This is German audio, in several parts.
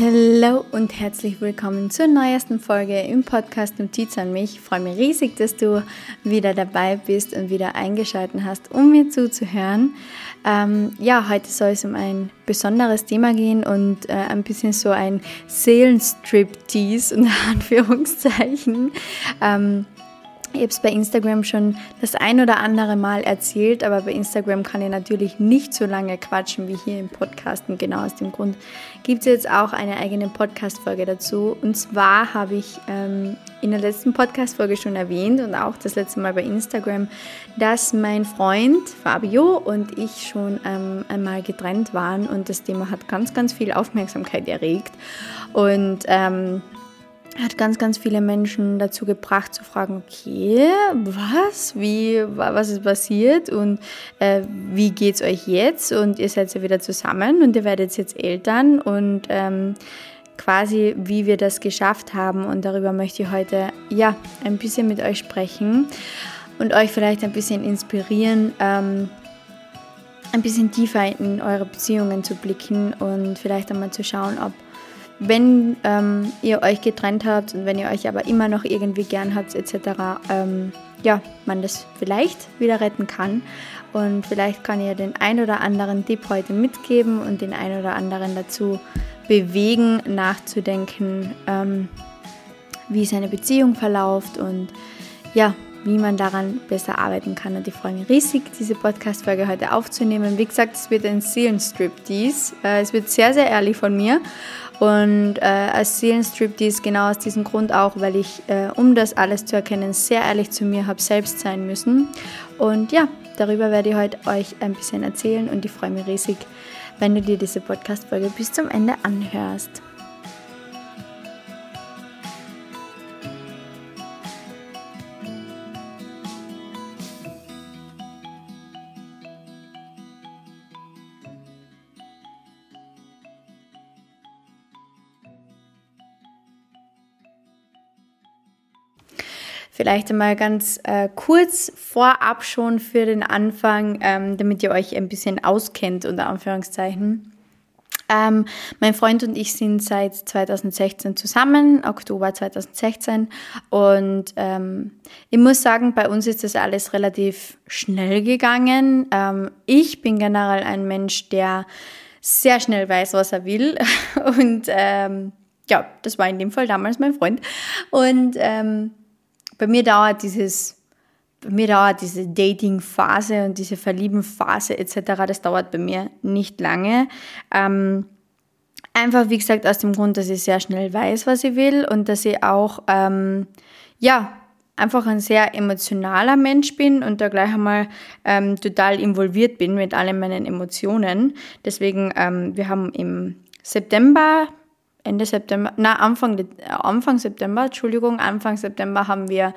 Hallo und herzlich willkommen zur neuesten Folge im Podcast Notiz an mich. Ich freue mich riesig, dass du wieder dabei bist und wieder eingeschaltet hast, um mir zuzuhören. Ähm, ja, heute soll es um ein besonderes Thema gehen und äh, ein bisschen so ein Seelenstrip-Tease in Anführungszeichen. Ähm, ich habe es bei Instagram schon das ein oder andere Mal erzählt, aber bei Instagram kann ich natürlich nicht so lange quatschen wie hier im Podcast. Und genau aus dem Grund gibt es jetzt auch eine eigene Podcast-Folge dazu. Und zwar habe ich ähm, in der letzten Podcast-Folge schon erwähnt und auch das letzte Mal bei Instagram, dass mein Freund Fabio und ich schon ähm, einmal getrennt waren und das Thema hat ganz, ganz viel Aufmerksamkeit erregt. Und ähm, hat ganz, ganz viele Menschen dazu gebracht zu fragen, okay, was, wie, was ist passiert und äh, wie es euch jetzt? Und ihr seid ja wieder zusammen und ihr werdet jetzt Eltern und ähm, quasi, wie wir das geschafft haben. Und darüber möchte ich heute ja ein bisschen mit euch sprechen und euch vielleicht ein bisschen inspirieren. Ähm, ein bisschen tiefer in eure Beziehungen zu blicken und vielleicht einmal zu schauen, ob wenn ähm, ihr euch getrennt habt und wenn ihr euch aber immer noch irgendwie gern habt etc., ähm, ja, man das vielleicht wieder retten kann. Und vielleicht kann ihr den ein oder anderen Tipp heute mitgeben und den ein oder anderen dazu bewegen, nachzudenken, ähm, wie seine Beziehung verläuft und ja, wie man daran besser arbeiten kann. Und ich freue mich riesig, diese Podcast-Folge heute aufzunehmen. Wie gesagt, es wird ein Seelenstrip-Dies. Äh, es wird sehr, sehr ehrlich von mir. Und äh, als Seelenstriptease genau aus diesem Grund auch, weil ich, äh, um das alles zu erkennen, sehr ehrlich zu mir habe selbst sein müssen. Und ja, darüber werde ich heute euch ein bisschen erzählen und ich freue mich riesig, wenn du dir diese Podcast-Folge bis zum Ende anhörst. Vielleicht einmal ganz äh, kurz vorab schon für den Anfang, ähm, damit ihr euch ein bisschen auskennt, unter Anführungszeichen. Ähm, mein Freund und ich sind seit 2016 zusammen, Oktober 2016. Und ähm, ich muss sagen, bei uns ist das alles relativ schnell gegangen. Ähm, ich bin generell ein Mensch, der sehr schnell weiß, was er will. Und ähm, ja, das war in dem Fall damals mein Freund. Und ähm, bei mir dauert dieses, bei mir dauert diese Dating-Phase und diese Verlieben-Phase etc., das dauert bei mir nicht lange. Ähm, einfach, wie gesagt, aus dem Grund, dass ich sehr schnell weiß, was ich will und dass ich auch, ähm, ja, einfach ein sehr emotionaler Mensch bin und da gleich einmal ähm, total involviert bin mit allen meinen Emotionen. Deswegen, ähm, wir haben im September Ende September, na Anfang, Anfang September, Entschuldigung, Anfang September haben wir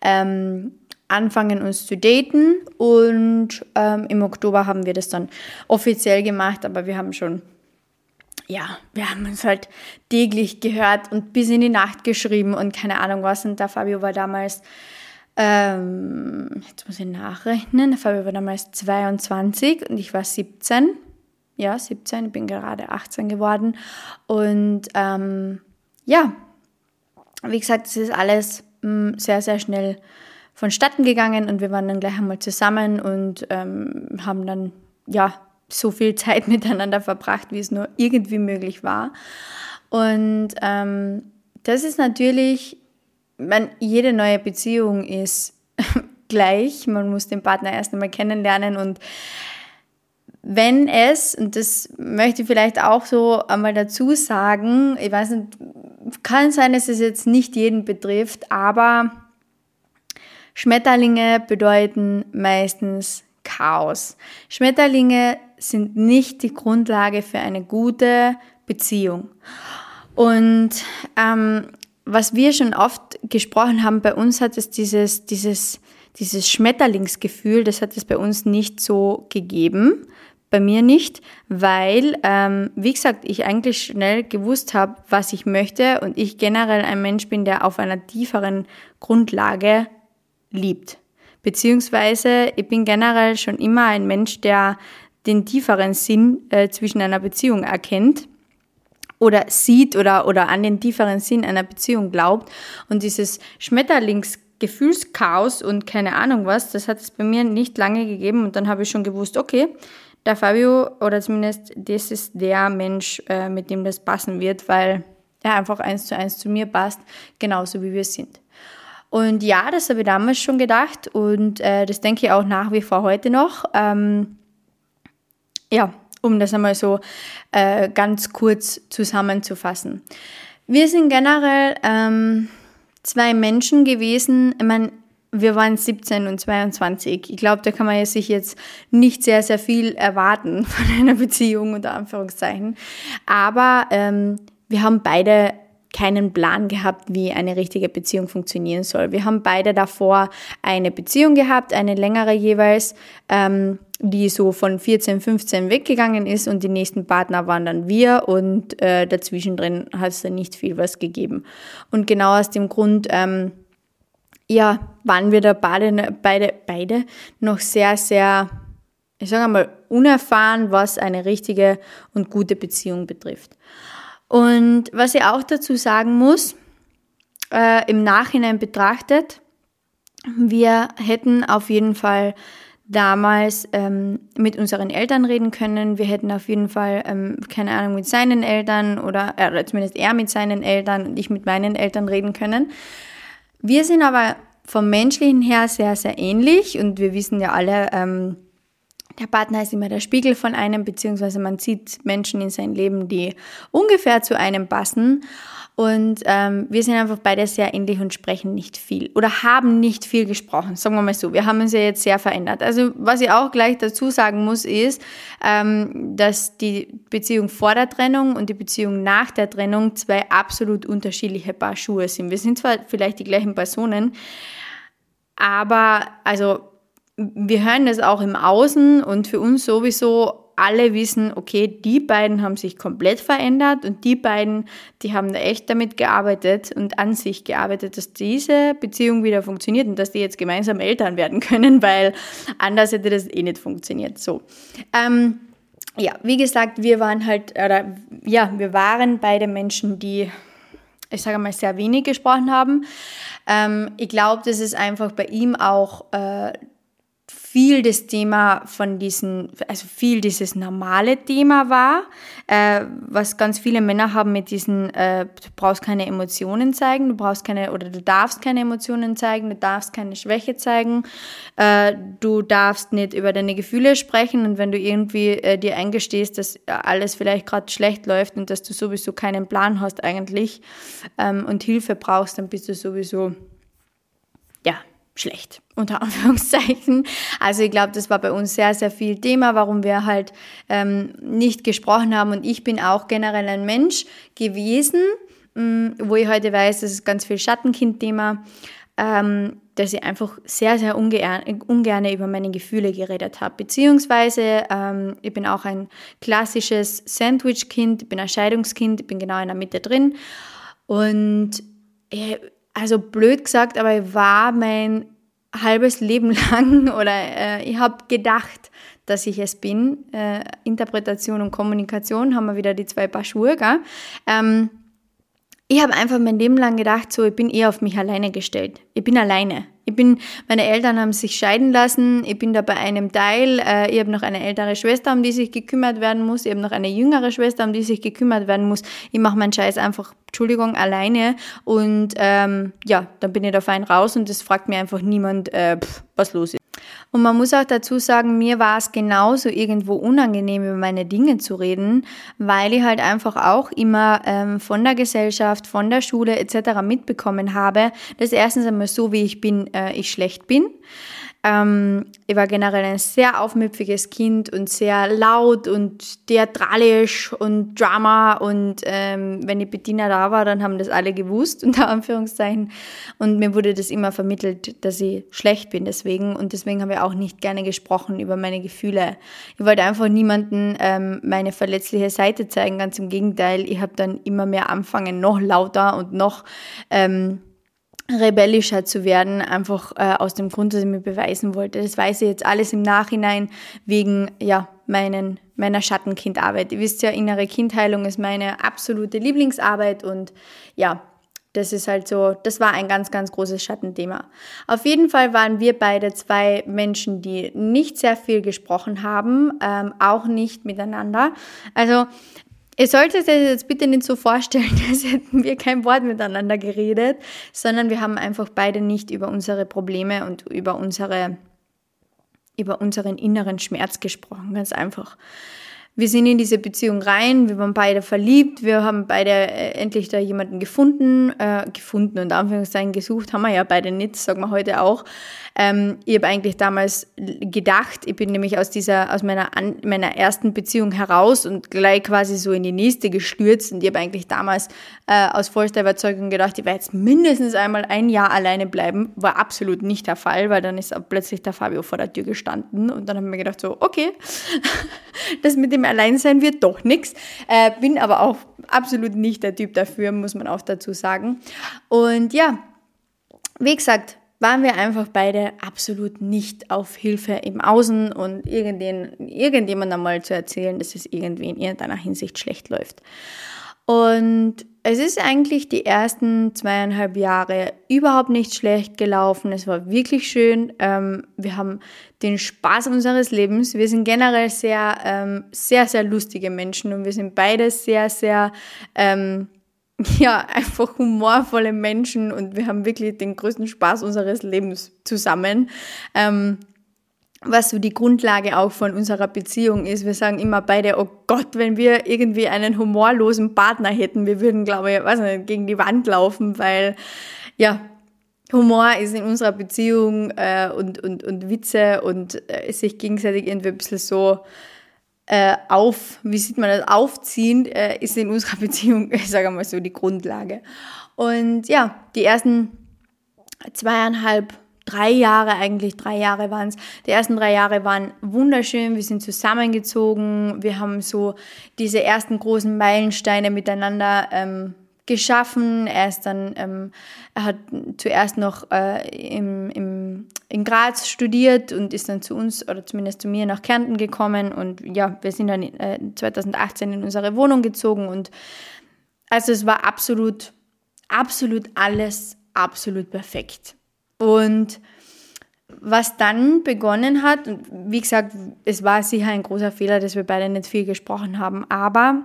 ähm, anfangen uns zu daten und ähm, im Oktober haben wir das dann offiziell gemacht, aber wir haben schon, ja, wir haben uns halt täglich gehört und bis in die Nacht geschrieben und keine Ahnung was. Und der Fabio war damals ähm, jetzt muss ich nachrechnen, der Fabio war damals 22 und ich war 17 ja, 17, ich bin gerade 18 geworden. Und ähm, ja, wie gesagt, es ist alles mh, mm, sehr, sehr schnell vonstatten gegangen und wir waren dann gleich einmal zusammen und ähm, haben dann ja so viel Zeit miteinander verbracht, wie es nur irgendwie möglich war. Und ähm, das ist natürlich, man, jede neue Beziehung ist gleich. Man muss den Partner erst einmal kennenlernen und wenn es, und das möchte ich vielleicht auch so einmal dazu sagen, ich weiß nicht, kann sein, dass es jetzt nicht jeden betrifft, aber Schmetterlinge bedeuten meistens Chaos. Schmetterlinge sind nicht die Grundlage für eine gute Beziehung. Und ähm, was wir schon oft gesprochen haben, bei uns hat es dieses, dieses, dieses Schmetterlingsgefühl, das hat es bei uns nicht so gegeben bei mir nicht, weil, ähm, wie gesagt, ich eigentlich schnell gewusst habe, was ich möchte und ich generell ein Mensch bin, der auf einer tieferen Grundlage liebt. Beziehungsweise ich bin generell schon immer ein Mensch, der den tieferen Sinn äh, zwischen einer Beziehung erkennt. oder sieht oder, oder an den tieferen Sinn einer Beziehung glaubt und dieses Schmetterlingsgefühlschaos und keine Ahnung was, das hat es bei mir nicht lange gegeben und dann habe ich schon gewusst, okay, der Fabio oder zumindest das ist der Mensch, äh, mit dem das passen wird, weil er einfach eins zu eins zu mir passt, genauso wie wir sind. Und ja, das habe ich damals schon gedacht und äh, das denke ich auch nach wie vor heute noch. Ähm, ja, um das einmal so äh, ganz kurz zusammenzufassen. Wir sind generell ähm, zwei Menschen gewesen. Ich meine, wir waren 17 und 22. Ich glaube, da kann man sich jetzt nicht sehr, sehr viel erwarten von einer Beziehung, unter Anführungszeichen. Aber ähm, wir haben beide keinen Plan gehabt, wie eine richtige Beziehung funktionieren soll. Wir haben beide davor eine Beziehung gehabt, eine längere jeweils, ähm, die so von 14, 15 weggegangen ist und die nächsten Partner waren dann wir und äh, dazwischen drin hat es dann nicht viel was gegeben. Und genau aus dem Grund, ähm, ja, waren wir da beide, beide, beide noch sehr, sehr, ich sage mal, unerfahren, was eine richtige und gute Beziehung betrifft. Und was ich auch dazu sagen muss, äh, im Nachhinein betrachtet, wir hätten auf jeden Fall damals ähm, mit unseren Eltern reden können. Wir hätten auf jeden Fall, ähm, keine Ahnung, mit seinen Eltern oder äh, zumindest er mit seinen Eltern und ich mit meinen Eltern reden können. Wir sind aber vom menschlichen her sehr, sehr ähnlich und wir wissen ja alle, ähm, der Partner ist immer der Spiegel von einem, beziehungsweise man sieht Menschen in sein Leben, die ungefähr zu einem passen. Und ähm, wir sind einfach beide sehr ähnlich und sprechen nicht viel oder haben nicht viel gesprochen, sagen wir mal so. Wir haben uns ja jetzt sehr verändert. Also was ich auch gleich dazu sagen muss, ist, ähm, dass die Beziehung vor der Trennung und die Beziehung nach der Trennung zwei absolut unterschiedliche Paar Schuhe sind. Wir sind zwar vielleicht die gleichen Personen, aber also wir hören das auch im Außen und für uns sowieso alle wissen, okay, die beiden haben sich komplett verändert und die beiden, die haben da echt damit gearbeitet und an sich gearbeitet, dass diese Beziehung wieder funktioniert und dass die jetzt gemeinsam Eltern werden können, weil anders hätte das eh nicht funktioniert. So. Ähm, ja, wie gesagt, wir waren halt, oder ja, wir waren beide Menschen, die, ich sage mal, sehr wenig gesprochen haben. Ähm, ich glaube, das ist einfach bei ihm auch äh, viel das Thema von diesen, also viel dieses normale Thema war, äh, was ganz viele Männer haben mit diesen, äh, du brauchst keine Emotionen zeigen, du brauchst keine, oder du darfst keine Emotionen zeigen, du darfst keine Schwäche zeigen, äh, du darfst nicht über deine Gefühle sprechen und wenn du irgendwie äh, dir eingestehst, dass alles vielleicht gerade schlecht läuft und dass du sowieso keinen Plan hast eigentlich ähm, und Hilfe brauchst, dann bist du sowieso, schlecht, unter Anführungszeichen. Also ich glaube, das war bei uns sehr, sehr viel Thema, warum wir halt ähm, nicht gesprochen haben. Und ich bin auch generell ein Mensch gewesen, mh, mm, wo ich heute weiß, das ist ganz viel Schattenkind-Thema, ähm, dass ich einfach sehr, sehr ungern, über meine Gefühle geredet habe. Beziehungsweise ähm, ich bin auch ein klassisches Sandwich-Kind, ich bin ein Scheidungskind, ich bin genau in der Mitte drin. Und äh, also blöd gesagt, aber ich war mein halbes Leben lang oder äh, ich habe gedacht, dass ich es bin. Äh, Interpretation und Kommunikation haben wir wieder die zwei Paar Schuhe. Gell? Ähm, ich habe einfach mein Leben lang gedacht, so, ich bin eher auf mich alleine gestellt. Ich bin alleine. Ich bin, meine Eltern haben sich scheiden lassen. Ich bin da bei einem Teil. Äh, ich habe noch eine ältere Schwester, um die sich gekümmert werden muss. Ich habe noch eine jüngere Schwester, um die sich gekümmert werden muss. Ich mache meinen Scheiß einfach, Entschuldigung, alleine. Und ähm, ja, dann bin ich da fein raus und es fragt mir einfach niemand, äh, pff, was los ist. Und man muss auch dazu sagen, mir war es genauso irgendwo unangenehm, über meine Dinge zu reden, weil ich halt einfach auch immer ähm, von der Gesellschaft, von der Schule etc. mitbekommen habe, dass erstens einmal so, wie ich bin, äh, ich schlecht bin. Ähm, ich war generell ein sehr aufmüpfiges Kind und sehr laut und theatralisch und Drama und ähm, wenn die Bediener da war, dann haben das alle gewusst, unter Anführungszeichen. Und mir wurde das immer vermittelt, dass ich schlecht bin deswegen und deswegen habe ich auch nicht gerne gesprochen über meine Gefühle. Ich wollte einfach niemanden ähm, meine verletzliche Seite zeigen, ganz im Gegenteil. Ich habe dann immer mehr anfangen, noch lauter und noch... Ähm, rebellischer zu werden, einfach äh, aus dem Grund, dass ich mir beweisen wollte. Das weiß ich jetzt alles im Nachhinein wegen, ja, meinen, meiner Schattenkindarbeit. Ihr wisst ja, innere Kindheilung ist meine absolute Lieblingsarbeit und ja, das ist halt so, das war ein ganz, ganz großes Schattenthema. Auf jeden Fall waren wir beide zwei Menschen, die nicht sehr viel gesprochen haben, ähm, auch nicht miteinander. Also Ihr solltet euch jetzt bitte nicht so vorstellen, als hätten wir kein Wort miteinander geredet, sondern wir haben einfach beide nicht über unsere Probleme und über unsere, über unseren inneren Schmerz gesprochen, ganz einfach wir sind in diese Beziehung rein, wir waren beide verliebt, wir haben beide äh, endlich da jemanden gefunden, äh, gefunden und Anführungszeichen gesucht, haben wir ja beide nicht, sagen wir heute auch. Ähm, ich habe eigentlich damals gedacht, ich bin nämlich aus dieser, aus meiner, meiner ersten Beziehung heraus und gleich quasi so in die nächste gestürzt und ich habe eigentlich damals äh, aus vollster Überzeugung gedacht, ich werde jetzt mindestens einmal ein Jahr alleine bleiben. War absolut nicht der Fall, weil dann ist plötzlich der Fabio vor der Tür gestanden und dann haben wir gedacht so, okay, das mit dem Alleinsein wird doch nichts. Äh, bin aber auch absolut nicht der Typ dafür, muss man auch dazu sagen. Und ja, wie gesagt, waren wir einfach beide absolut nicht auf Hilfe im Außen und irgendjemand einmal zu erzählen, dass es irgendwie in irgendeiner Hinsicht schlecht läuft. Und es ist eigentlich die ersten zweieinhalb Jahre überhaupt nicht schlecht gelaufen. Es war wirklich schön. Ähm, wir haben den Spaß unseres Lebens. Wir sind generell sehr, ähm, sehr, sehr lustige Menschen und wir sind beide sehr, sehr, ähm, ja, einfach humorvolle Menschen und wir haben wirklich den größten Spaß unseres Lebens zusammen. Ähm, was so die Grundlage auch von unserer Beziehung ist. Wir sagen immer beide, oh Gott, wenn wir irgendwie einen humorlosen Partner hätten, wir würden, glaube ich, weiß nicht, gegen die Wand laufen, weil ja, Humor ist in unserer Beziehung äh, und, und, und Witze und äh, sich gegenseitig irgendwie ein bisschen so äh, auf, wie sieht man das, aufziehen, äh, ist in unserer Beziehung, ich sage mal so, die Grundlage. Und ja, die ersten zweieinhalb drei Jahre eigentlich, drei Jahre waren es. Die ersten drei Jahre waren wunderschön, wir sind zusammengezogen, wir haben so diese ersten großen Meilensteine miteinander ähm, geschaffen. Er ist dann, ähm, er hat zuerst noch äh, im, im, in Graz studiert und ist dann zu uns oder zumindest zu mir nach Kärnten gekommen und ja, wir sind dann äh, 2018 in unsere Wohnung gezogen und also es war absolut, absolut alles absolut perfekt. Und was dann begonnen hat, und wie gesagt, es war sicher ein großer Fehler, dass wir beide nicht viel gesprochen haben, aber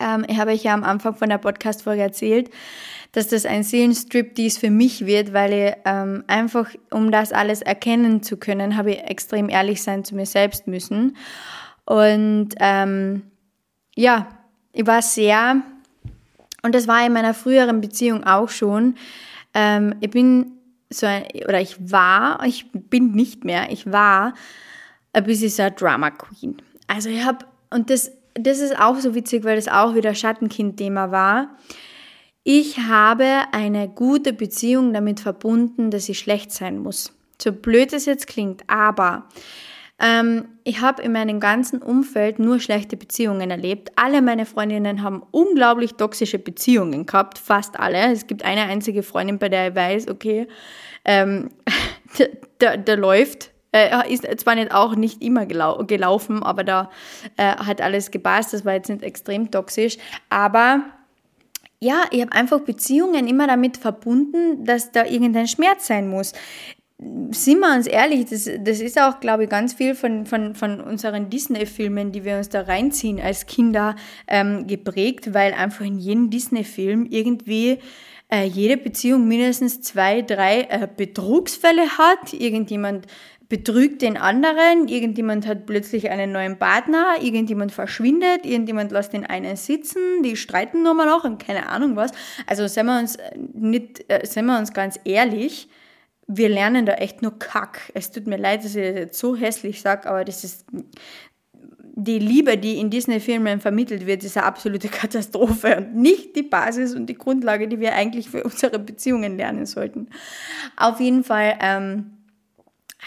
ähm, ich habe euch ja am Anfang von der Podcast-Folge erzählt, dass das ein Seelenstrip-Dies für mich wird, weil ich ähm, einfach, um das alles erkennen zu können, habe ich extrem ehrlich sein zu mir selbst müssen. Und ähm, ja, ich war sehr, und das war in meiner früheren Beziehung auch schon, ähm, ich bin so ein, oder ich war, ich bin nicht mehr, ich war ein bisschen so eine Drama Queen. Also ich habe, und das, das ist auch so witzig, weil das auch wieder Schattenkind-Thema war. Ich habe eine gute Beziehung damit verbunden, dass sie schlecht sein muss. So blöd es jetzt klingt, aber ähm, ich habe in meinem ganzen Umfeld nur schlechte Beziehungen erlebt. Alle meine Freundinnen haben unglaublich toxische Beziehungen gehabt, fast alle. Es gibt eine einzige Freundin, bei der ich weiß, okay, ähm, der, der, der läuft. Äh, ist zwar nicht auch nicht immer gelau gelaufen, aber da äh, hat alles gepasst. Das war jetzt nicht extrem toxisch. Aber ja, ich habe einfach Beziehungen immer damit verbunden, dass da irgendein Schmerz sein muss sind wir uns ehrlich, das, das ist auch, glaube ich, ganz viel von, von, von unseren Disney-Filmen, die wir uns da reinziehen als Kinder ähm, geprägt, weil einfach in jedem Disney-Film irgendwie äh, jede Beziehung mindestens zwei, drei äh, Betrugsfälle hat. Irgendjemand betrügt den anderen, irgendjemand hat plötzlich einen neuen Partner, irgendjemand verschwindet, irgendjemand lässt den einen sitzen, die streiten nur mal noch und keine Ahnung was. Also seien wir uns nicht, äh, seien wir uns ganz ehrlich, wir lernen da echt nur Kack. Es tut mir leid, dass ich das jetzt so hässlich sage, aber das ist die Liebe, die in Disney-Filmen vermittelt wird, ist eine absolute Katastrophe und nicht die Basis und die Grundlage, die wir eigentlich für unsere Beziehungen lernen sollten. Auf jeden Fall ähm,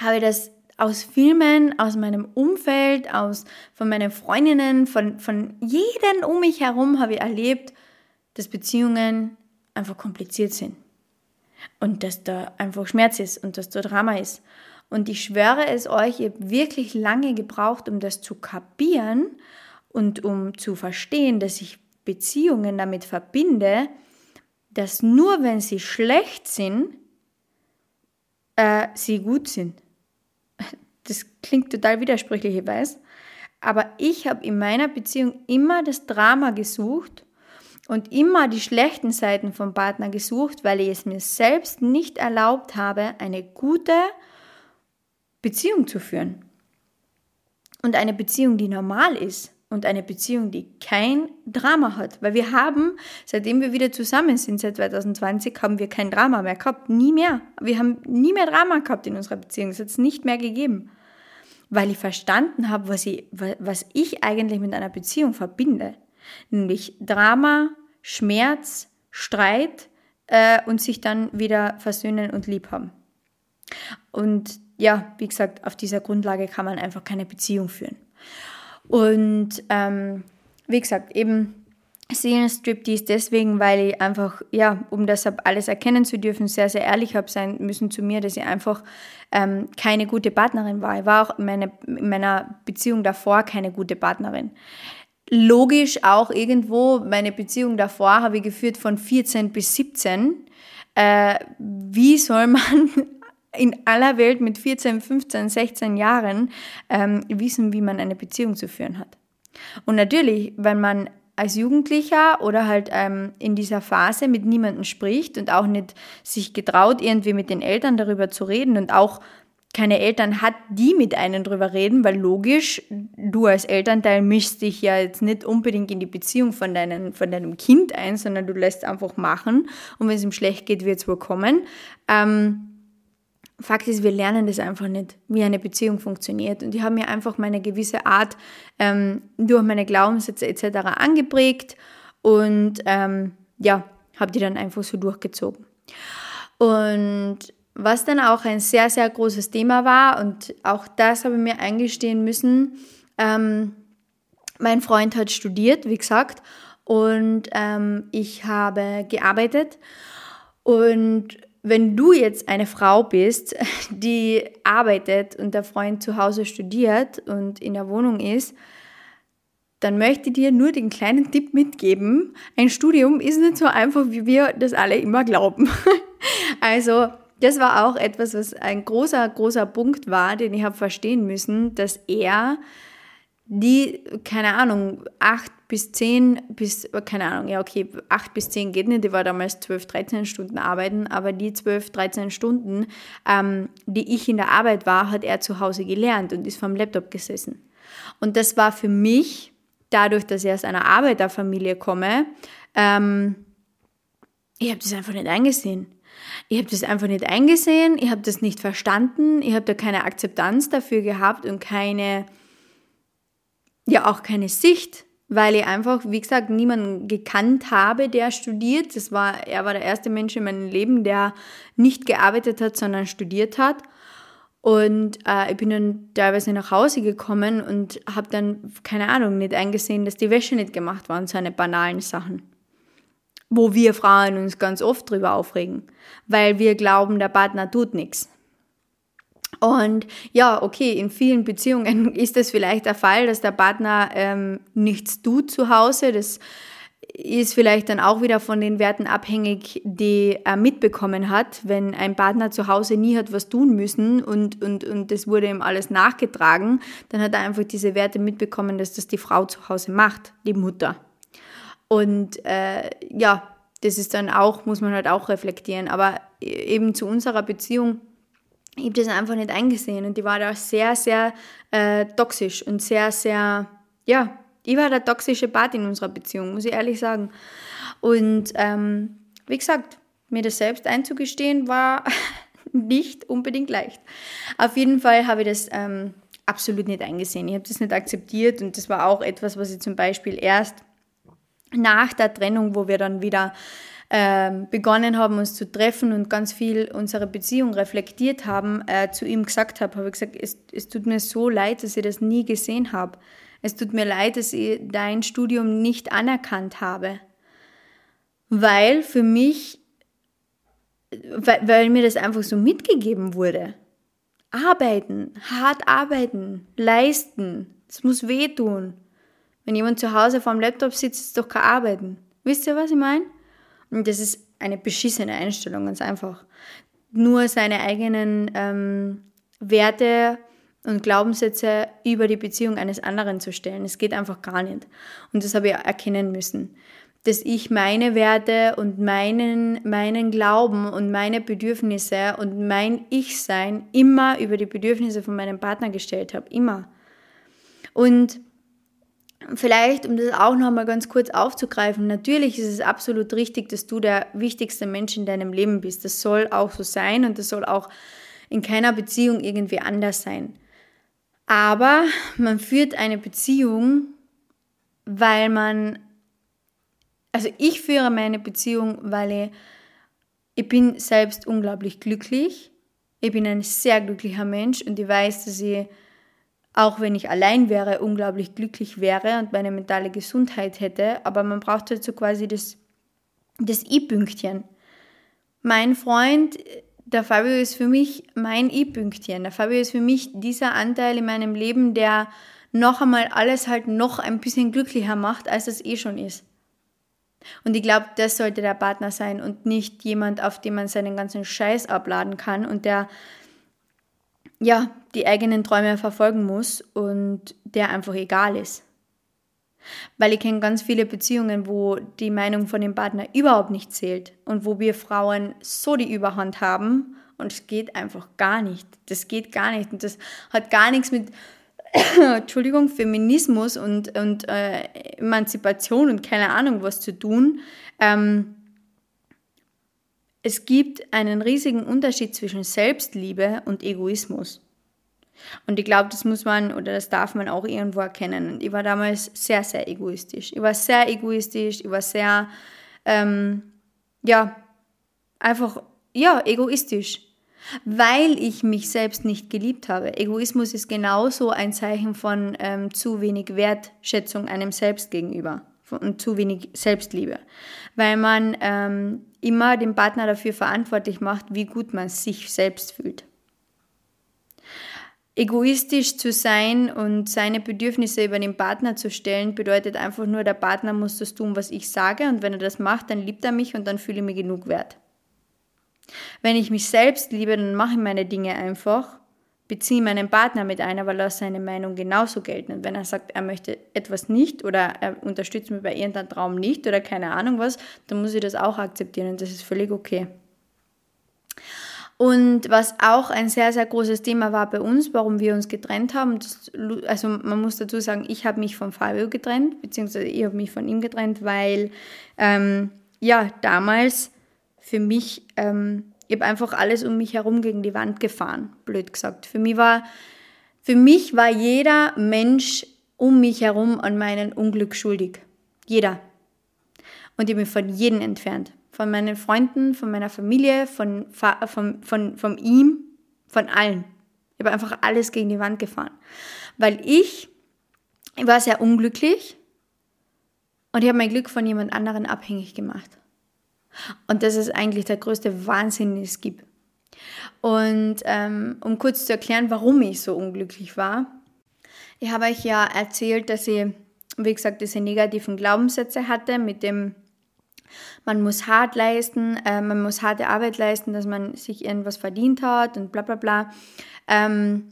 habe ich das aus Filmen, aus meinem Umfeld, aus, von meinen Freundinnen, von, von jedem um mich herum habe ich erlebt, dass Beziehungen einfach kompliziert sind und dass da einfach Schmerz ist und dass da Drama ist. Und ich schwöre es euch, ihr habt wirklich lange gebraucht, um das zu kapieren und um zu verstehen, dass ich Beziehungen damit verbinde, dass nur wenn sie schlecht sind, äh, sie gut sind. Das klingt total widersprüchlich, ich weiß. Aber ich habe in meiner Beziehung immer das Drama gesucht und immer die schlechten Seiten vom Partner gesucht, weil ich es mir selbst nicht erlaubt habe, eine gute Beziehung zu führen. Und eine Beziehung, die normal ist und eine Beziehung, die kein Drama hat. Weil wir haben, seitdem wir wieder zusammen sind, seit 2020, haben wir kein Drama mehr gehabt. Nie mehr. Wir haben nie mehr Drama gehabt in unserer Beziehung. Es hat es nicht mehr gegeben. Weil ich verstanden habe, was ich, was ich eigentlich mit einer Beziehung verbinde. Nämlich Drama, Schmerz, Streit äh, und sich dann wieder versöhnen und lieb haben. Und ja, wie gesagt, auf dieser Grundlage kann man einfach keine Beziehung führen. Und ähm, wie gesagt, eben Seelenstriptease deswegen, weil ich einfach, ja, um deshalb alles erkennen zu dürfen, sehr, sehr ehrlich habe sein müssen zu mir, dass ich einfach ähm, keine gute Partnerin war. Ich war auch in, meine, in meiner Beziehung davor keine gute Partnerin. Logisch auch irgendwo, meine Beziehung davor habe ich geführt von 14 bis 17. Äh, wie soll man in aller Welt mit 14, 15, 16 Jahren ähm, wissen, wie man eine Beziehung zu führen hat. Und natürlich, wenn man als Jugendlicher oder halt ähm, in dieser Phase mit niemandem spricht und auch nicht sich getraut, irgendwie mit den Eltern darüber zu reden und auch keine Eltern hat, die mit einem drüber reden, weil logisch, du als Elternteil mischst dich ja jetzt nicht unbedingt in die Beziehung von, deinen, von deinem Kind ein, sondern du lässt einfach machen und wenn es ihm schlecht geht, wird es wohl kommen. Ähm, Fakt ist, wir lernen das einfach nicht, wie eine Beziehung funktioniert. Und ich habe mir einfach meine gewisse Art ähm, durch meine Glaubenssätze etc. angeprägt und ähm, ja, habe die dann einfach so durchgezogen. Und was dann auch ein sehr, sehr großes Thema war, und auch das habe ich mir eingestehen müssen, ähm, mein Freund hat studiert, wie gesagt, und ähm, ich habe gearbeitet. Und wenn du jetzt eine Frau bist, die arbeitet und der Freund zu Hause studiert und in der Wohnung ist, dann möchte ich dir nur den kleinen Tipp mitgeben. Ein Studium ist nicht so einfach, wie wir das alle immer glauben. Also, das war auch etwas, was ein großer, großer Punkt war, den ich habe verstehen müssen, dass er die, keine Ahnung, acht bis zehn, bis, keine Ahnung, ja okay, acht bis zehn geht nicht, die war damals zwölf, dreizehn Stunden arbeiten, aber die zwölf, dreizehn Stunden, ähm, die ich in der Arbeit war, hat er zu Hause gelernt und ist vom Laptop gesessen. Und das war für mich, dadurch, dass ich aus einer Arbeiterfamilie komme, ähm, ich habe das einfach nicht eingesehen. Ich habe das einfach nicht eingesehen, ich habe das nicht verstanden, ich habe da keine Akzeptanz dafür gehabt und keine ja auch keine Sicht, weil ich einfach, wie gesagt, niemanden gekannt habe, der studiert. Das war, er war der erste Mensch in meinem Leben, der nicht gearbeitet hat, sondern studiert hat. Und äh, ich bin dann teilweise nach Hause gekommen und habe dann, keine Ahnung, nicht eingesehen, dass die Wäsche nicht gemacht war und so eine banalen Sachen. Wo wir Frauen uns ganz oft drüber aufregen, weil wir glauben, der Partner tut nichts. Und ja, okay, in vielen Beziehungen ist es vielleicht der Fall, dass der Partner ähm, nichts tut zu Hause. Das ist vielleicht dann auch wieder von den Werten abhängig, die er mitbekommen hat. Wenn ein Partner zu Hause nie hat was tun müssen und, und, und das wurde ihm alles nachgetragen, dann hat er einfach diese Werte mitbekommen, dass das die Frau zu Hause macht, die Mutter. Und äh, ja, das ist dann auch, muss man halt auch reflektieren. Aber eben zu unserer Beziehung ich habe das einfach nicht eingesehen und die war da sehr, sehr äh, toxisch und sehr, sehr, ja, ich war der toxische Part in unserer Beziehung, muss ich ehrlich sagen. Und ähm, wie gesagt, mir das selbst einzugestehen war nicht unbedingt leicht. Auf jeden Fall habe ich das ähm, absolut nicht eingesehen. Ich habe das nicht akzeptiert und das war auch etwas, was ich zum Beispiel erst nach der Trennung, wo wir dann wieder ähm, begonnen haben, uns zu treffen und ganz viel unsere Beziehung reflektiert haben, äh, zu ihm gesagt habe, habe ich gesagt, es, es tut mir so leid, dass ich das nie gesehen habe. Es tut mir leid, dass ich dein Studium nicht anerkannt habe. Weil für mich, weil, weil mir das einfach so mitgegeben wurde. arbeiten, hart arbeiten, leisten. Das muss wehtun. Wenn jemand zu Hause vorm Laptop sitzt, ist doch kein Arbeiten. Wisst ihr, was ich meine? Und das ist eine beschissene Einstellung, ganz einfach. Nur seine eigenen ähm, Werte und Glaubenssätze über die Beziehung eines anderen zu stellen. Es geht einfach gar nicht. Und das habe ich erkennen müssen. Dass ich meine Werte und meinen, meinen Glauben und meine Bedürfnisse und mein Ich-Sein immer über die Bedürfnisse von meinem Partner gestellt habe. Immer. Und vielleicht, um das auch nochmal ganz kurz aufzugreifen, natürlich ist es absolut richtig, dass du der wichtigste Mensch in deinem Leben bist. Das soll auch so sein und das soll auch in keiner Beziehung irgendwie anders sein. Aber man führt eine Beziehung, weil man, also ich führe meine Beziehung, weil ich, ich bin selbst unglaublich glücklich. Ich bin ein sehr glücklicher Mensch und ich weiß, dass ich, auch wenn ich allein wäre, unglaublich glücklich wäre und meine mentale Gesundheit hätte. Aber man braucht halt so quasi das, das I-Pünktchen. Mein Freund der Fabio ist für mich mein I-Pünktchen. Der Fabio ist für mich dieser Anteil in meinem Leben, der noch einmal alles halt noch ein bisschen glücklicher macht, als es eh schon ist. Und ich glaube, das sollte der Partner sein und nicht jemand, auf dem man seinen ganzen Scheiß abladen kann und der ja die eigenen Träume verfolgen muss und der einfach egal ist. Weil ich kenne ganz viele Beziehungen, wo die Meinung von dem Partner überhaupt nicht zählt und wo wir Frauen so die Überhand haben und es geht einfach gar nicht. Das geht gar nicht und das hat gar nichts mit Entschuldigung, Feminismus und, und äh, Emanzipation und keine Ahnung was zu tun. Ähm, es gibt einen riesigen Unterschied zwischen Selbstliebe und Egoismus. Und ich glaube, das muss man oder das darf man auch irgendwo erkennen. Und ich war damals sehr, sehr egoistisch. Ich war sehr egoistisch, ich war sehr, ähm, ja, einfach, ja, egoistisch. Weil ich mich selbst nicht geliebt habe. Egoismus ist genauso ein Zeichen von ähm, zu wenig Wertschätzung einem selbst gegenüber und zu wenig Selbstliebe. Weil man ähm, immer den Partner dafür verantwortlich macht, wie gut man sich selbst fühlt egoistisch zu sein und seine Bedürfnisse über den Partner zu stellen, bedeutet einfach nur, der Partner muss das tun, was ich sage und wenn er das macht, dann liebt er mich und dann fühle ich mich genug wert. Wenn ich mich selbst liebe, dann mache ich meine Dinge einfach, beziehe meinen Partner mit ein, aber lasse seine Meinung genauso gelten. Und wenn er sagt, er möchte etwas nicht oder er unterstützt mich bei irgendeinem Traum nicht oder keine Ahnung was, dann muss ich das auch akzeptieren und das ist völlig okay. Und was auch ein sehr, sehr großes Thema war bei uns, warum wir uns getrennt haben, das, also man muss dazu sagen, ich habe mich von Fabio getrennt, beziehungsweise ich habe mich von ihm getrennt, weil ähm, ja, damals für mich, ähm, ich habe einfach alles um mich herum gegen die Wand gefahren, blöd gesagt. Für mich war, für mich war jeder Mensch um mich herum an meinem Unglück schuldig. Jeder. Und ich bin von jedem entfernt von meinen Freunden, von meiner Familie, von, von, von, von ihm, von allen. Ich habe einfach alles gegen die Wand gefahren. Weil ich, ich war sehr unglücklich und ich habe mein Glück von jemand anderen abhängig gemacht. Und das ist eigentlich der größte Wahnsinn, den es gibt. Und ähm, um kurz zu erklären, warum ich so unglücklich war, ich habe euch ja erzählt, dass ich, wie gesagt, diese negativen Glaubenssätze hatte mit dem man muss hart leisten, äh, man muss harte Arbeit leisten, dass man sich irgendwas verdient hat und bla bla bla. Ähm,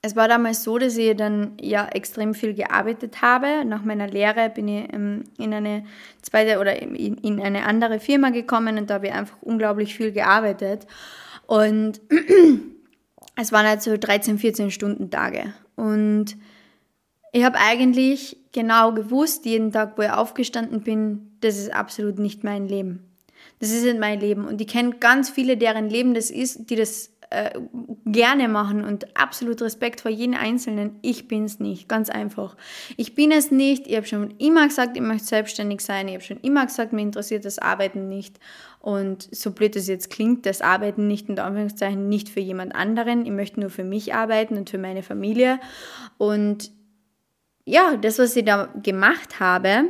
es war damals so, dass ich dann ja extrem viel gearbeitet habe. Nach meiner Lehre bin ich ähm, in eine zweite oder in, in eine andere Firma gekommen und da habe ich einfach unglaublich viel gearbeitet. Und es waren halt so 13, 14 Stunden Tage. Und ich habe eigentlich genau gewusst, jeden Tag, wo ich aufgestanden bin, das ist absolut nicht mein Leben. Das ist nicht mein Leben. Und ich kenne ganz viele, deren Leben das ist, die das äh, gerne machen und absolut Respekt vor jedem Einzelnen. Ich bin es nicht, ganz einfach. Ich bin es nicht. Ich habe schon immer gesagt, ich möchte selbstständig sein. Ich habe schon immer gesagt, mir interessiert das Arbeiten nicht. Und so blöd es jetzt klingt, das Arbeiten nicht in Anführungszeichen nicht für jemand anderen. Ich möchte nur für mich arbeiten und für meine Familie. Und ja, das, was ich da gemacht habe,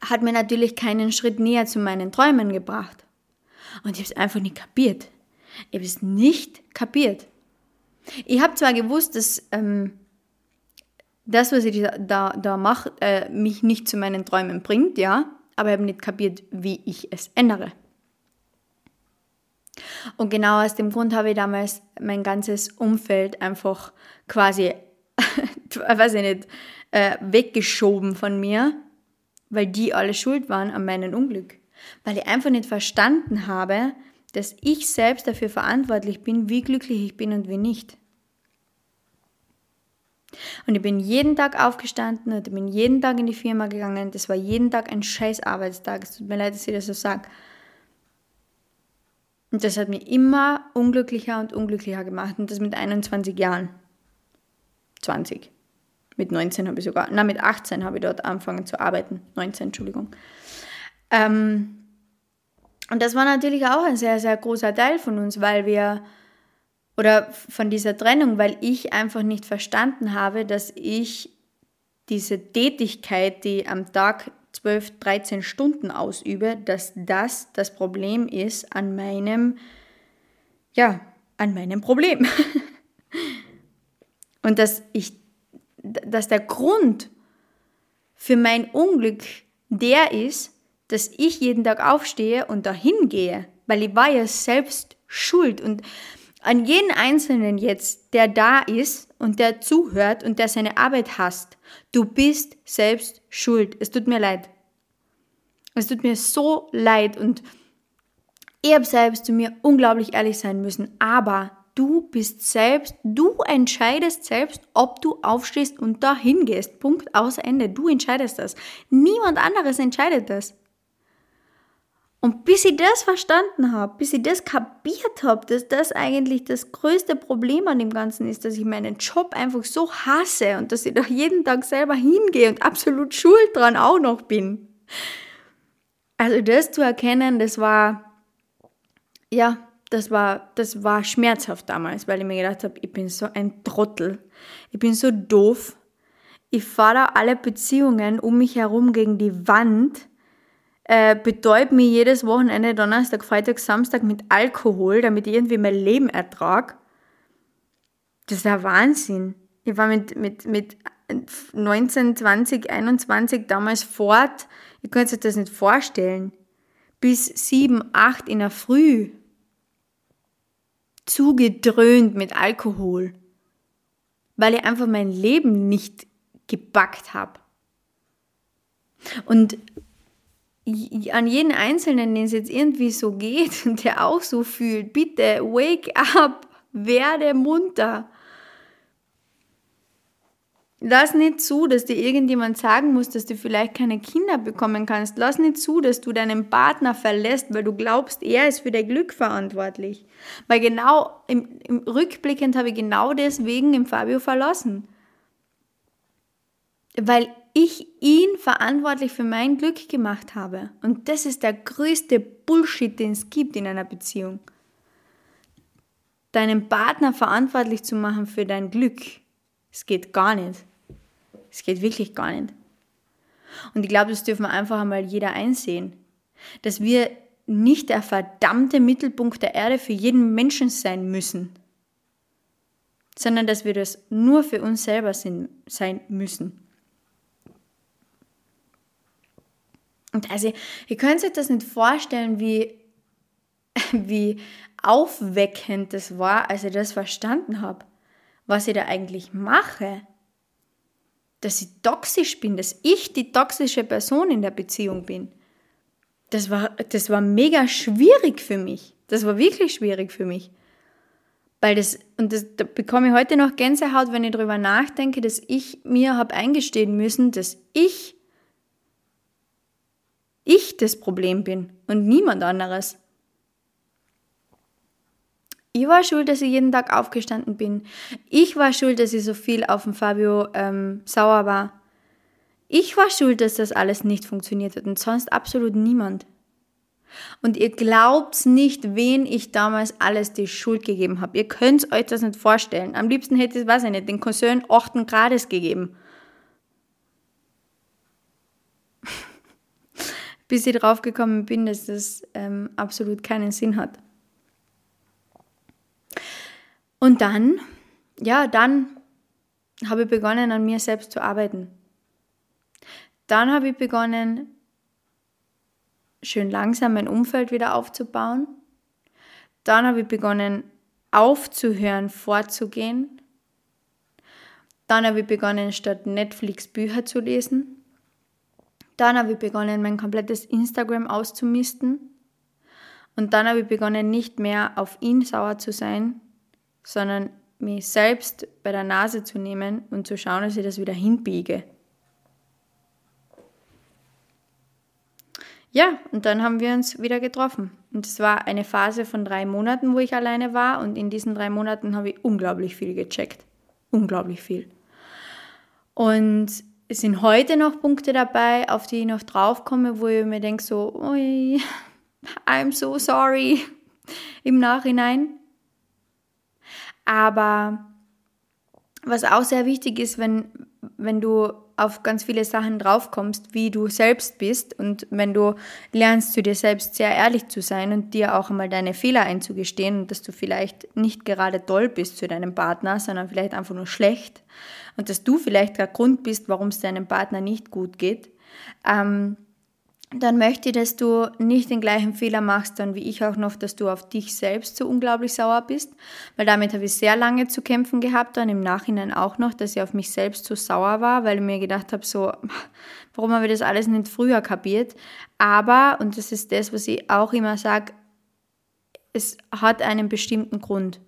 hat mir natürlich keinen Schritt näher zu meinen Träumen gebracht. Und ich habe es einfach nicht kapiert. Ich habe es nicht kapiert. Ich habe zwar gewusst, dass ähm, das, was ich da, da mache, äh, mich nicht zu meinen Träumen bringt, ja, aber ich habe nicht kapiert, wie ich es ändere. Und genau aus dem Grund habe ich damals mein ganzes Umfeld einfach quasi, weiß ich nicht, äh, weggeschoben von mir, weil die alle schuld waren an meinem Unglück. Weil ich einfach nicht verstanden habe, dass ich selbst dafür verantwortlich bin, wie glücklich ich bin und wie nicht. Und ich bin jeden Tag aufgestanden und ich bin jeden Tag in die Firma gegangen. Das war jeden Tag ein scheiß Arbeitstag. Es tut mir leid, dass ich das so sage. Und das hat mich immer unglücklicher und unglücklicher gemacht. Und das mit 21 Jahren. 20. Mit 19 habe ich sogar, na mit 18 habe ich dort angefangen zu arbeiten. 19, Entschuldigung. Ähm, und das war natürlich auch ein sehr, sehr großer Teil von uns, weil wir, oder von dieser Trennung, weil ich einfach nicht verstanden habe, dass ich diese Tätigkeit, die am Tag 12, 13 Stunden ausübe, dass das das Problem ist an meinem, ja, an meinem Problem. Und dass ich, dass der Grund für mein Unglück der ist, dass ich jeden Tag aufstehe und dahin gehe, weil ich war ja selbst schuld und an jeden Einzelnen jetzt, der da ist und der zuhört und der seine Arbeit hasst, du bist selbst schuld. Es tut mir leid. Es tut mir so leid und ich habe selbst zu mir unglaublich ehrlich sein müssen, aber du bist selbst, du entscheidest selbst, ob du aufstehst und dahin gehst. Punkt aus Ende. Du entscheidest das. Niemand anderes entscheidet das. Und bis ich das verstanden habe, bis ich das kapiert habe, dass das eigentlich das größte Problem an dem Ganzen ist, dass ich meinen Job einfach so hasse und dass ich da jeden Tag selber hingehe und absolut schuld dran auch noch bin. Also das zu erkennen, das war, ja, das war, das war schmerzhaft damals, weil ich mir gedacht habe, ich bin so ein Trottel, ich bin so doof, ich fahre alle Beziehungen um mich herum gegen die Wand äh, betäubt mich jedes Wochenende, Donnerstag, Freitag, Samstag mit Alkohol, damit ich irgendwie mein Leben ertrage. Das ist ein Wahnsinn. Ich war mit, mit, mit 19, 20, 21 damals fort. Ich könnte sich das nicht vorstellen. Bis 7, 8 in der Früh. Zugedröhnt mit Alkohol. Weil ich einfach mein Leben nicht gebackt habe. Und an jeden Einzelnen, den es jetzt irgendwie so geht und der auch so fühlt, bitte wake up, werde munter. Lass nicht zu, dass dir irgendjemand sagen muss, dass du vielleicht keine Kinder bekommen kannst. Lass nicht zu, dass du deinen Partner verlässt, weil du glaubst, er ist für dein Glück verantwortlich. Weil genau im, im rückblickend habe ich genau deswegen im Fabio verlassen. Weil ich ihn verantwortlich für mein Glück gemacht habe. Und das ist der größte Bullshit, den es gibt in einer Beziehung. Deinen Partner verantwortlich zu machen für dein Glück. Es geht gar nicht. Es geht wirklich gar nicht. Und ich glaube, das dürfen wir einfach einmal jeder einsehen. Dass wir nicht der verdammte Mittelpunkt der Erde für jeden Menschen sein müssen, sondern dass wir das nur für uns selber sein müssen. Und also, ihr könnt euch das nicht vorstellen, wie, wie aufweckend das war, als ich das verstanden habe, was ich da eigentlich mache. Dass ich toxisch bin, dass ich die toxische Person in der Beziehung bin. Das war, das war mega schwierig für mich. Das war wirklich schwierig für mich. Weil das, und das, da bekomme ich heute noch Gänsehaut, wenn ich darüber nachdenke, dass ich mir habe eingestehen müssen, dass ich ich das Problem bin und niemand anderes. Ich war schuld, dass ich jeden Tag aufgestanden bin. Ich war schuld, dass ich so viel auf den Fabio ähm, sauer war. Ich war schuld, dass das alles nicht funktioniert hat und sonst absolut niemand. Und ihr glaubt nicht, wen ich damals alles die Schuld gegeben habe. Ihr könnt euch das nicht vorstellen. Am liebsten hätte ich, weiß ich nicht, den Cousin 8. Grades gegeben. Bis ich draufgekommen bin, dass das ähm, absolut keinen Sinn hat. Und dann ja, dann habe ich begonnen, an mir selbst zu arbeiten. Dann habe ich begonnen, schön langsam mein Umfeld wieder aufzubauen. Dann habe ich begonnen, aufzuhören, vorzugehen. Dann habe ich begonnen, statt Netflix Bücher zu lesen. Dann habe ich begonnen, mein komplettes Instagram auszumisten. Und dann habe ich begonnen, nicht mehr auf ihn sauer zu sein, sondern mich selbst bei der Nase zu nehmen und zu schauen, dass ich das wieder hinbiege. Ja, und dann haben wir uns wieder getroffen. Und es war eine Phase von drei Monaten, wo ich alleine war. Und in diesen drei Monaten habe ich unglaublich viel gecheckt. Unglaublich viel. Und es sind heute noch Punkte dabei, auf die ich noch draufkomme, wo ich mir denke so, oi, I'm so sorry im Nachhinein. Aber was auch sehr wichtig ist, wenn, wenn du auf ganz viele Sachen draufkommst, wie du selbst bist und wenn du lernst, zu dir selbst sehr ehrlich zu sein und dir auch einmal deine Fehler einzugestehen und dass du vielleicht nicht gerade toll bist zu deinem Partner, sondern vielleicht einfach nur schlecht und dass du vielleicht der Grund bist, warum es deinem Partner nicht gut geht, ähm, dann möchte ich, dass du nicht den gleichen Fehler machst, dann wie ich auch noch, dass du auf dich selbst so unglaublich sauer bist, weil damit habe ich sehr lange zu kämpfen gehabt, dann im Nachhinein auch noch, dass ich auf mich selbst so sauer war, weil ich mir gedacht habe, so, warum habe ich das alles nicht früher kapiert? Aber, und das ist das, was ich auch immer sage, es hat einen bestimmten Grund.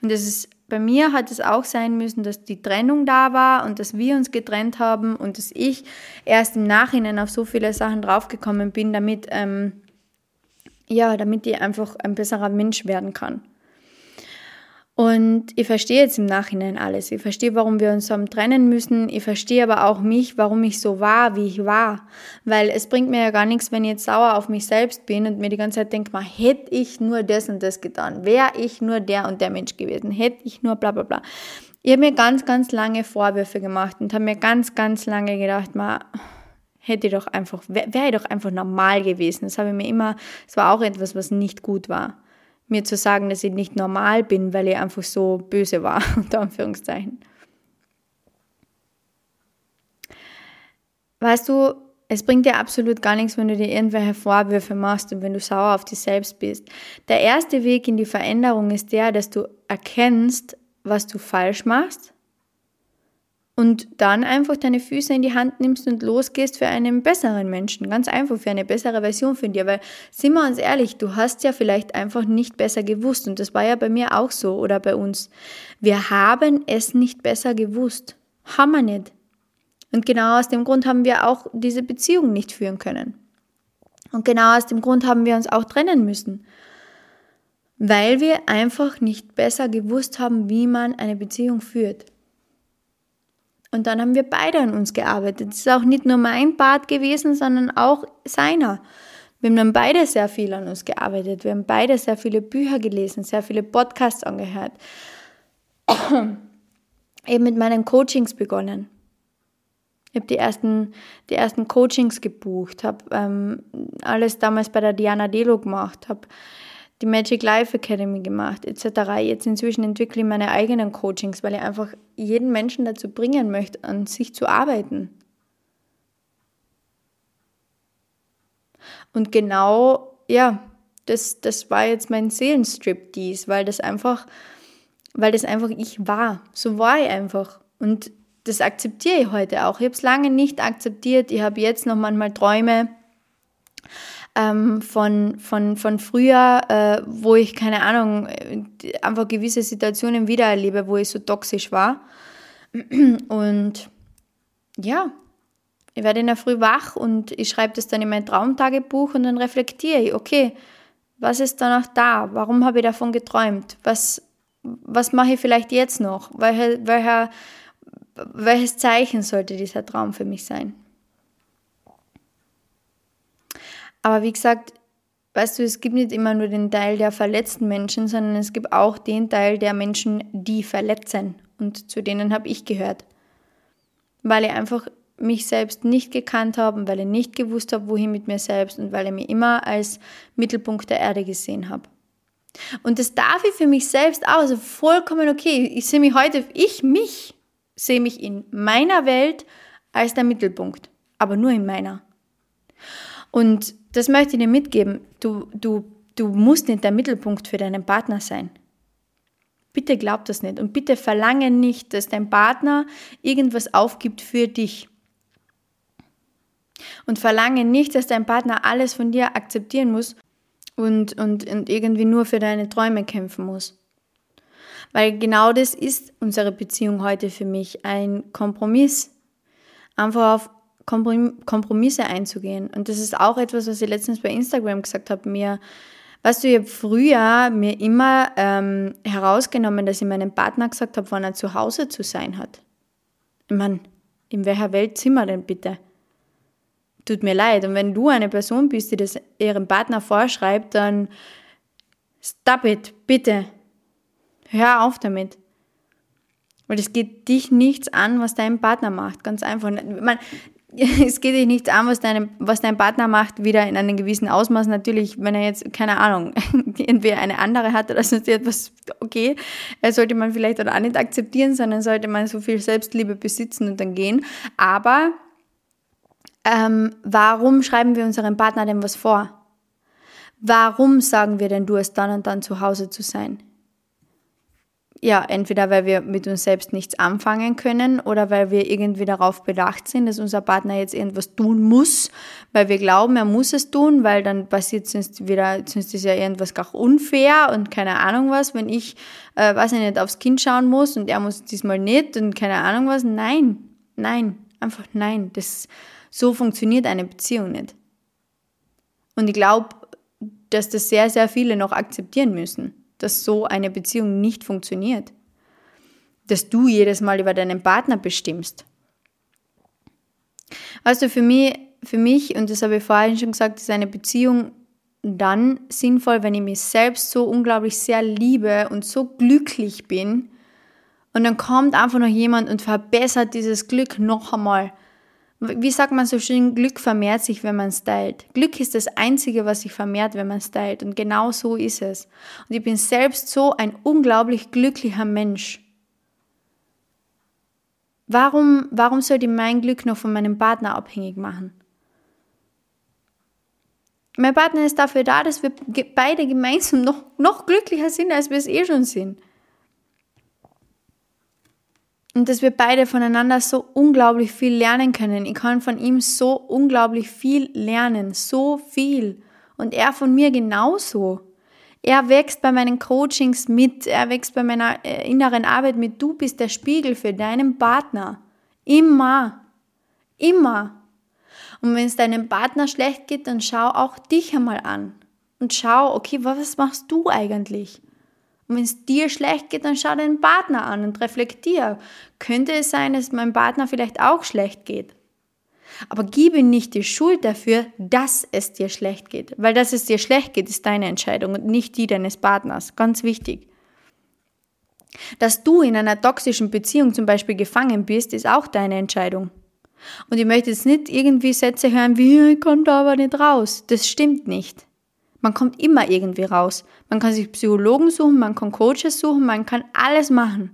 Und das ist bei mir hat es auch sein müssen, dass die Trennung da war und dass wir uns getrennt haben und dass ich erst im Nachhinein auf so viele Sachen draufgekommen bin, damit, ähm, ja, damit ich einfach ein besserer Mensch werden kann. Und ich verstehe jetzt im Nachhinein alles. Ich verstehe, warum wir uns haben trennen müssen. Ich verstehe aber auch mich, warum ich so war, wie ich war. Weil es bringt mir ja gar nichts, wenn ich jetzt sauer auf mich selbst bin und mir die ganze Zeit denke, hätte ich nur das und das getan, wäre ich nur der und der Mensch gewesen, hätte ich nur bla bla bla. Ich habe mir ganz, ganz lange Vorwürfe gemacht und habe mir ganz, ganz lange gedacht, ma, hätte ich doch einfach, wäre wär ich doch einfach normal gewesen. Das habe ich mir immer, es war auch etwas, was nicht gut war mir zu sagen, dass ich nicht normal bin, weil ich einfach so böse war, unter Anführungszeichen. Weißt du, es bringt dir absolut gar nichts, wenn du dir irgendwelche Vorwürfe machst und wenn du sauer auf dich selbst bist. Der erste Weg in die Veränderung ist der, dass du erkennst, was du falsch machst und dann einfach deine Füße in die Hand nimmst und losgehst für einen besseren Menschen. Ganz einfach für eine bessere Version von dir. Weil, sind wir uns ehrlich, du hast ja vielleicht einfach nicht besser gewusst. Und das war ja bei mir auch so oder bei uns. Wir haben es nicht besser gewusst. Haben wir nicht. Und genau aus dem Grund haben wir auch diese Beziehung nicht führen können. Und genau aus dem Grund haben wir uns auch trennen müssen. Weil wir einfach nicht besser gewusst haben, wie man eine Beziehung führt. Und dann haben wir beide an uns gearbeitet. Es ist auch nicht nur mein Part gewesen, sondern auch seiner. Wir haben dann beide sehr viel an uns gearbeitet. Wir haben beide sehr viele Bücher gelesen, sehr viele Podcasts angehört. Eben mit meinen Coachings begonnen. Ich habe die ersten, die ersten Coachings gebucht, habe ähm, alles damals bei der Diana Delo gemacht, habe die Magic Life Academy gemacht, etc. Jetzt inzwischen entwickle ich meine eigenen Coachings, weil ich einfach jeden Menschen dazu bringen möchte, an sich zu arbeiten. Und genau, ja, das, das war jetzt mein Seelenstrip dies, weil das einfach, weil das einfach ich war. So war ich einfach. Und das akzeptiere ich heute auch. Ich habe es lange nicht akzeptiert. Ich habe jetzt noch manchmal Träume, ähm, von, von, von früher, äh, wo ich, keine Ahnung, einfach gewisse Situationen wiedererlebe, wo ich so toxisch war. Und ja, ich werde in der Früh wach und ich schreibe das dann in mein Traumtagebuch und dann reflektiere ich, okay, was ist danach da? Warum habe ich davon geträumt? Was, was mache ich vielleicht jetzt noch? Welche, welcher, welches Zeichen sollte dieser Traum für mich sein? Aber wie gesagt, weißt du, es gibt nicht immer nur den Teil der verletzten Menschen, sondern es gibt auch den Teil der Menschen, die verletzen. Und zu denen habe ich gehört. Weil ich einfach mich selbst nicht gekannt habe und weil ich nicht gewusst habe, wohin mit mir selbst und weil ich mich immer als Mittelpunkt der Erde gesehen habe. Und das darf ich für mich selbst auch, also vollkommen okay. Ich sehe mich heute, ich mich, sehe mich in meiner Welt als der Mittelpunkt, aber nur in meiner. Und das möchte ich dir mitgeben. Du, du, du musst nicht der Mittelpunkt für deinen Partner sein. Bitte glaub das nicht und bitte verlange nicht, dass dein Partner irgendwas aufgibt für dich. Und verlange nicht, dass dein Partner alles von dir akzeptieren muss und, und, und irgendwie nur für deine Träume kämpfen muss. Weil genau das ist unsere Beziehung heute für mich, ein Kompromiss. Einfach auf Kompromisse einzugehen. Und das ist auch etwas, was ich letztens bei Instagram gesagt habe. Mir, weißt du, ich habe früher mir immer ähm, herausgenommen, dass ich meinem Partner gesagt habe, wann er zu Hause zu sein hat. Ich meine, in welcher Welt sind wir denn bitte? Tut mir leid. Und wenn du eine Person bist, die das ihrem Partner vorschreibt, dann stop it, bitte. Hör auf damit. Weil es geht dich nichts an, was dein Partner macht. Ganz einfach. Man, es geht dich nichts an, was, deine, was dein Partner macht, wieder in einem gewissen Ausmaß. Natürlich, wenn er jetzt, keine Ahnung, entweder eine andere hat oder sonst etwas, okay, sollte man vielleicht auch nicht akzeptieren, sondern sollte man so viel Selbstliebe besitzen und dann gehen. Aber ähm, warum schreiben wir unserem Partner denn was vor? Warum sagen wir denn, du hast dann und dann zu Hause zu sein? Ja, entweder weil wir mit uns selbst nichts anfangen können oder weil wir irgendwie darauf bedacht sind, dass unser Partner jetzt irgendwas tun muss, weil wir glauben, er muss es tun, weil dann passiert sonst wieder, sonst ist ja irgendwas gar unfair und keine Ahnung was, wenn ich, äh, weiß ich nicht, aufs Kind schauen muss und er muss diesmal nicht und keine Ahnung was. Nein, nein, einfach nein. Das, so funktioniert eine Beziehung nicht. Und ich glaube, dass das sehr, sehr viele noch akzeptieren müssen dass so eine Beziehung nicht funktioniert. Dass du jedes Mal über deinen Partner bestimmst. Also für mich, für mich, und das habe ich vorhin schon gesagt, ist eine Beziehung dann sinnvoll, wenn ich mich selbst so unglaublich sehr liebe und so glücklich bin. Und dann kommt einfach noch jemand und verbessert dieses Glück noch einmal wie sagt man so schön, Glück vermehrt sich, wenn man stylt. Glück ist das Einzige, was sich vermehrt, wenn man stylt. Und genau so ist es. Und ich bin selbst so ein unglaublich glücklicher Mensch. Warum, warum sollte ich mein Glück noch von meinem Partner abhängig machen? Mein Partner ist dafür da, dass wir beide gemeinsam noch, noch glücklicher sind, als wir es eh schon sind. Und dass wir beide voneinander so unglaublich viel lernen können. Ich kann von ihm so unglaublich viel lernen, so viel. Und er von mir genauso. Er wächst bei meinen Coachings mit, er wächst bei meiner äh, inneren Arbeit mit. Du bist der Spiegel für deinen Partner. Immer. Immer. Und wenn es deinem Partner schlecht geht, dann schau auch dich einmal an. Und schau, okay, was machst du eigentlich? Und wenn es dir schlecht geht, dann schau deinen Partner an und reflektier. Könnte es sein, dass meinem Partner vielleicht auch schlecht geht? Aber gib ihm nicht die Schuld dafür, dass es dir schlecht geht. Weil dass es dir schlecht geht, ist deine Entscheidung und nicht die deines Partners. Ganz wichtig. Dass du in einer toxischen Beziehung zum Beispiel gefangen bist, ist auch deine Entscheidung. Und ich möchte jetzt nicht irgendwie Sätze hören wie, ich komme da aber nicht raus. Das stimmt nicht. Man kommt immer irgendwie raus. Man kann sich Psychologen suchen, man kann Coaches suchen, man kann alles machen.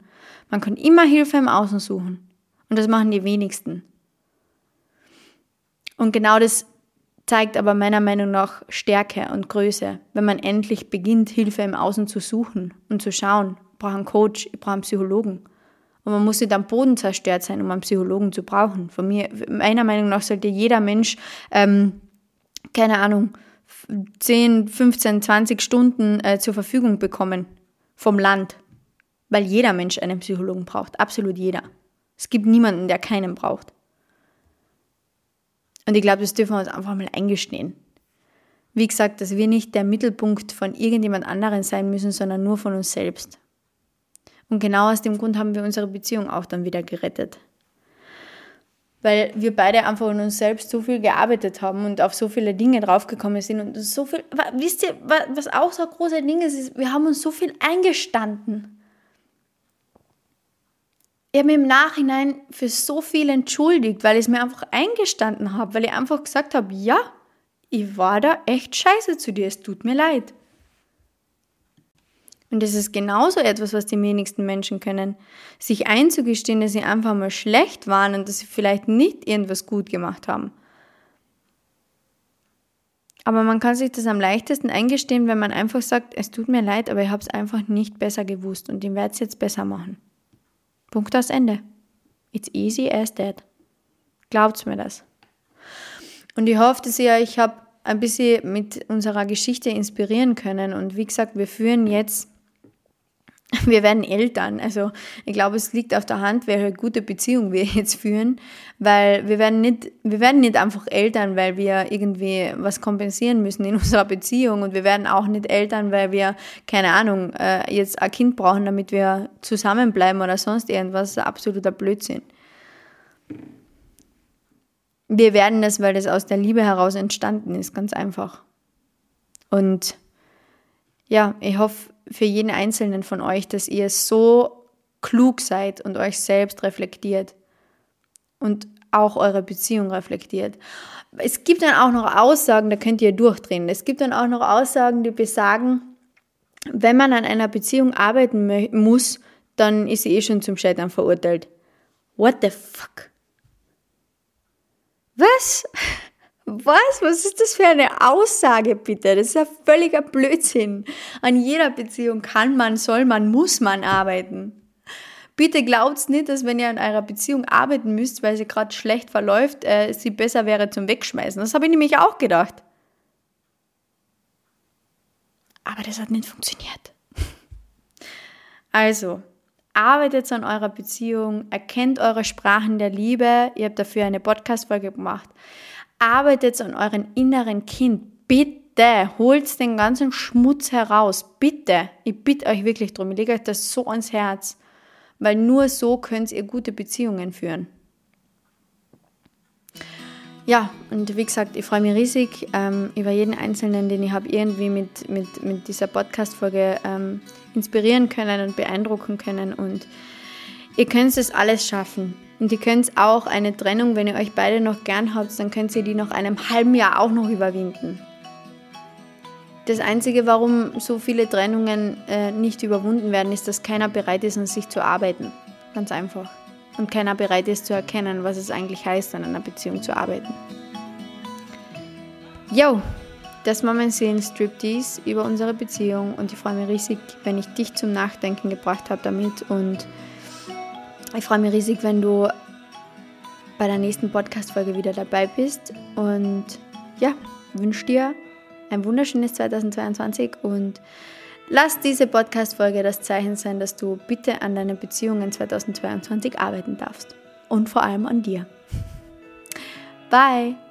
Man kann immer Hilfe im Außen suchen. Und das machen die wenigsten. Und genau das zeigt aber meiner Meinung nach Stärke und Größe, wenn man endlich beginnt, Hilfe im Außen zu suchen und zu schauen, ich brauche einen Coach, ich brauche einen Psychologen. Und man muss nicht am Boden zerstört sein, um einen Psychologen zu brauchen. Von mir, meiner Meinung nach sollte jeder Mensch, ähm, keine Ahnung, 10, 15, 20 Stunden äh, zur Verfügung bekommen vom Land, weil jeder Mensch einen Psychologen braucht, absolut jeder. Es gibt niemanden, der keinen braucht. Und ich glaube, das dürfen wir uns einfach mal eingestehen. Wie gesagt, dass wir nicht der Mittelpunkt von irgendjemand anderen sein müssen, sondern nur von uns selbst. Und genau aus dem Grund haben wir unsere Beziehung auch dann wieder gerettet weil wir beide einfach an uns selbst so viel gearbeitet haben und auf so viele Dinge draufgekommen sind und so viel, wisst ihr, was auch so ein großer Ding ist, ist, wir haben uns so viel eingestanden. Ich habe mich im Nachhinein für so viel entschuldigt, weil ich es mir einfach eingestanden habe, weil ich einfach gesagt habe, ja, ich war da echt scheiße zu dir, es tut mir leid. Und das ist genauso etwas, was die wenigsten Menschen können. Sich einzugestehen, dass sie einfach mal schlecht waren und dass sie vielleicht nicht irgendwas gut gemacht haben. Aber man kann sich das am leichtesten eingestehen, wenn man einfach sagt, es tut mir leid, aber ich habe es einfach nicht besser gewusst und ich werde es jetzt besser machen. Punkt aus Ende. It's easy as that. Glaubt's mir das. Und ich hoffe, dass ihr euch hab ein bisschen mit unserer Geschichte inspirieren können. Und wie gesagt, wir führen jetzt wir werden Eltern. Also ich glaube, es liegt auf der Hand, welche gute Beziehung wir jetzt führen, weil wir werden nicht, wir werden nicht einfach Eltern, weil wir irgendwie was kompensieren müssen in unserer Beziehung und wir werden auch nicht Eltern, weil wir, keine Ahnung, äh, jetzt ein Kind brauchen, damit wir zusammenbleiben oder sonst irgendwas. Absoluter Blödsinn. Wir werden das, weil das aus der Liebe heraus entstanden ist, ganz einfach. Und ja, ich hoffe, für jeden einzelnen von euch, dass ihr so klug seid und euch selbst reflektiert und auch eure Beziehung reflektiert. Es gibt dann auch noch Aussagen, da könnt ihr durchdrehen. Es gibt dann auch noch Aussagen, die besagen, wenn man an einer Beziehung arbeiten muss, dann ist sie eh schon zum Scheitern verurteilt. What the fuck? Was? Was? Was ist das für eine Aussage bitte? Das ist ja völliger Blödsinn. An jeder Beziehung kann man, soll man, muss man arbeiten. Bitte glaubt's nicht, dass wenn ihr an eurer Beziehung arbeiten müsst, weil sie gerade schlecht verläuft, äh, sie besser wäre zum Wegschmeißen. Das habe ich nämlich auch gedacht. Aber das hat nicht funktioniert. Also, arbeitet an eurer Beziehung, erkennt eure Sprachen der Liebe. Ihr habt dafür eine Podcast-Folge gemacht. Arbeitet an euren inneren Kind. Bitte holt den ganzen Schmutz heraus. Bitte. Ich bitte euch wirklich drum. Ich lege euch das so ans Herz. Weil nur so könnt ihr gute Beziehungen führen. Ja, und wie gesagt, ich freue mich riesig ähm, über jeden Einzelnen, den ich habe irgendwie mit, mit, mit dieser Podcast-Folge ähm, inspirieren können und beeindrucken können. Und ihr könnt es alles schaffen. Und ihr könnt auch eine Trennung, wenn ihr euch beide noch gern habt, dann könnt ihr die nach einem halben Jahr auch noch überwinden. Das Einzige, warum so viele Trennungen äh, nicht überwunden werden, ist, dass keiner bereit ist, an sich zu arbeiten. Ganz einfach. Und keiner bereit ist zu erkennen, was es eigentlich heißt, an einer Beziehung zu arbeiten. Yo, das war mein Seelenstriptease über unsere Beziehung und ich freue mich riesig, wenn ich dich zum Nachdenken gebracht habe damit und ich freue mich riesig, wenn du bei der nächsten Podcast-Folge wieder dabei bist. Und ja, wünsche dir ein wunderschönes 2022 und lass diese Podcast-Folge das Zeichen sein, dass du bitte an deinen Beziehungen 2022 arbeiten darfst. Und vor allem an dir. Bye!